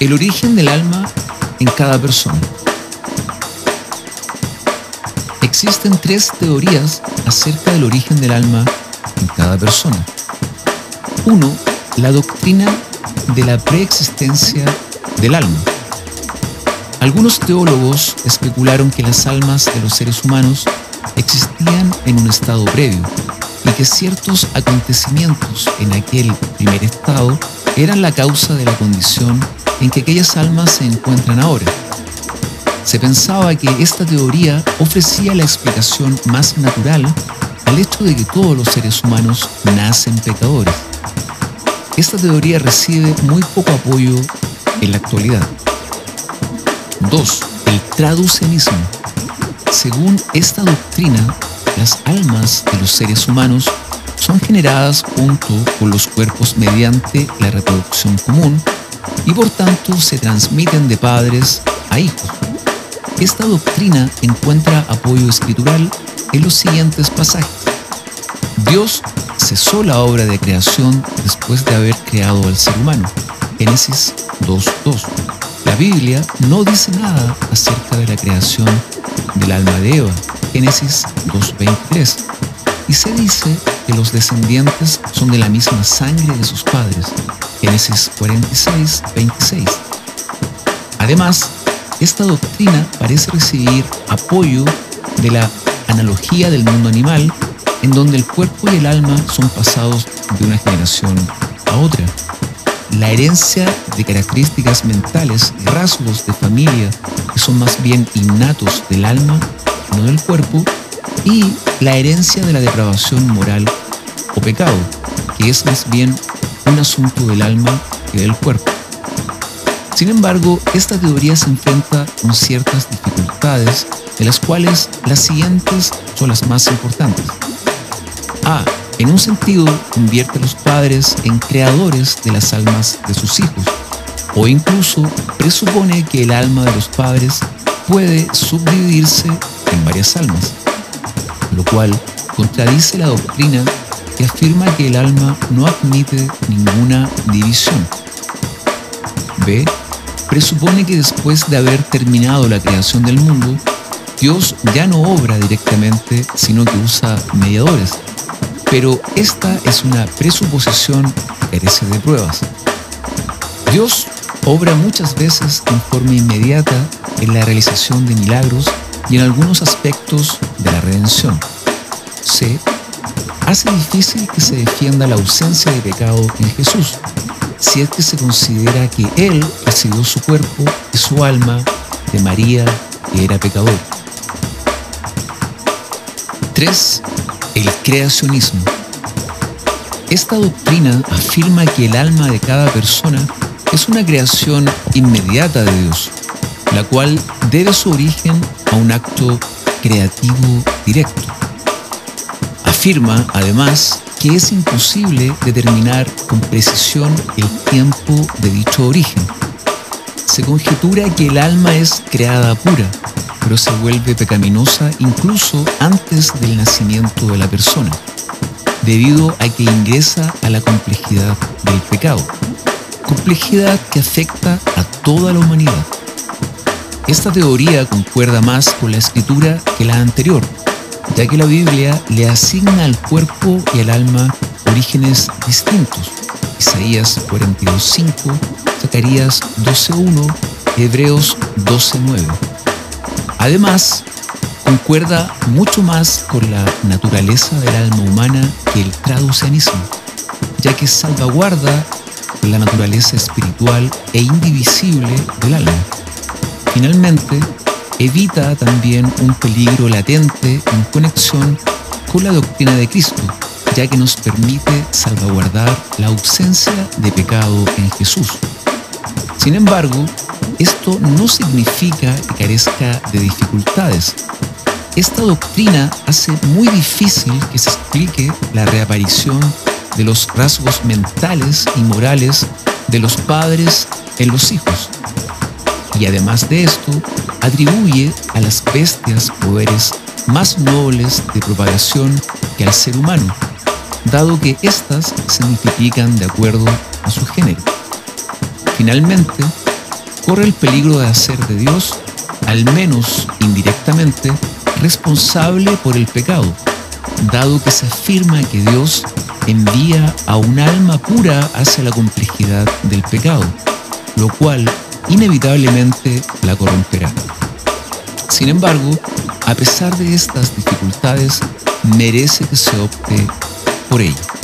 El origen del alma en cada persona. Existen tres teorías acerca del origen del alma en cada persona. Uno, la doctrina de la preexistencia del alma. Algunos teólogos especularon que las almas de los seres humanos existían en un estado previo y que ciertos acontecimientos en aquel primer estado eran la causa de la condición en que aquellas almas se encuentran ahora. Se pensaba que esta teoría ofrecía la explicación más natural al hecho de que todos los seres humanos nacen pecadores. Esta teoría recibe muy poco apoyo en la actualidad. 2. El traducenismo. Según esta doctrina, las almas de los seres humanos son generadas junto con los cuerpos mediante la reproducción común y por tanto se transmiten de padres a hijos. Esta doctrina encuentra apoyo escritural en los siguientes pasajes. Dios cesó la obra de creación después de haber creado al ser humano. Génesis 2.2. La Biblia no dice nada acerca de la creación del alma de Eva. Génesis 2.23. Y se dice que los descendientes son de la misma sangre de sus padres. Génesis 46, 26. Además, esta doctrina parece recibir apoyo de la analogía del mundo animal, en donde el cuerpo y el alma son pasados de una generación a otra. La herencia de características mentales rasgos de familia que son más bien innatos del alma, no del cuerpo, y la herencia de la depravación moral o pecado, que es más bien un asunto del alma que del cuerpo. Sin embargo, esta teoría se enfrenta con ciertas dificultades, de las cuales las siguientes son las más importantes. A. En un sentido, convierte a los padres en creadores de las almas de sus hijos, o incluso presupone que el alma de los padres puede subdividirse en varias almas, lo cual contradice la doctrina que afirma que el alma no admite ninguna división. B. Presupone que después de haber terminado la creación del mundo, Dios ya no obra directamente, sino que usa mediadores. Pero esta es una presuposición carece de pruebas. Dios obra muchas veces en forma inmediata en la realización de milagros y en algunos aspectos de la redención. C hace difícil que se defienda la ausencia de pecado en Jesús, si es que se considera que Él recibió su cuerpo y su alma de María, que era pecador. 3. El creacionismo. Esta doctrina afirma que el alma de cada persona es una creación inmediata de Dios, la cual debe su origen a un acto creativo directo. Afirma, además, que es imposible determinar con precisión el tiempo de dicho origen. Se conjetura que el alma es creada pura, pero se vuelve pecaminosa incluso antes del nacimiento de la persona, debido a que ingresa a la complejidad del pecado, complejidad que afecta a toda la humanidad. Esta teoría concuerda más con la escritura que la anterior, ya que la Biblia le asigna al cuerpo y al alma orígenes distintos. Isaías 42.5, Zacarías 12.1, Hebreos 12.9. Además, concuerda mucho más con la naturaleza del alma humana que el traducianismo, ya que salvaguarda la naturaleza espiritual e indivisible del alma. Finalmente, evita también un peligro latente en conexión con la doctrina de Cristo, ya que nos permite salvaguardar la ausencia de pecado en Jesús. Sin embargo, esto no significa que carezca de dificultades. Esta doctrina hace muy difícil que se explique la reaparición de los rasgos mentales y morales de los padres en los hijos. Y además de esto, atribuye a las bestias poderes más nobles de propagación que al ser humano, dado que éstas se multiplican de acuerdo a su género. Finalmente, corre el peligro de hacer de Dios, al menos indirectamente, responsable por el pecado, dado que se afirma que Dios envía a un alma pura hacia la complejidad del pecado, lo cual inevitablemente la corromperá. Sin embargo, a pesar de estas dificultades, merece que se opte por ello.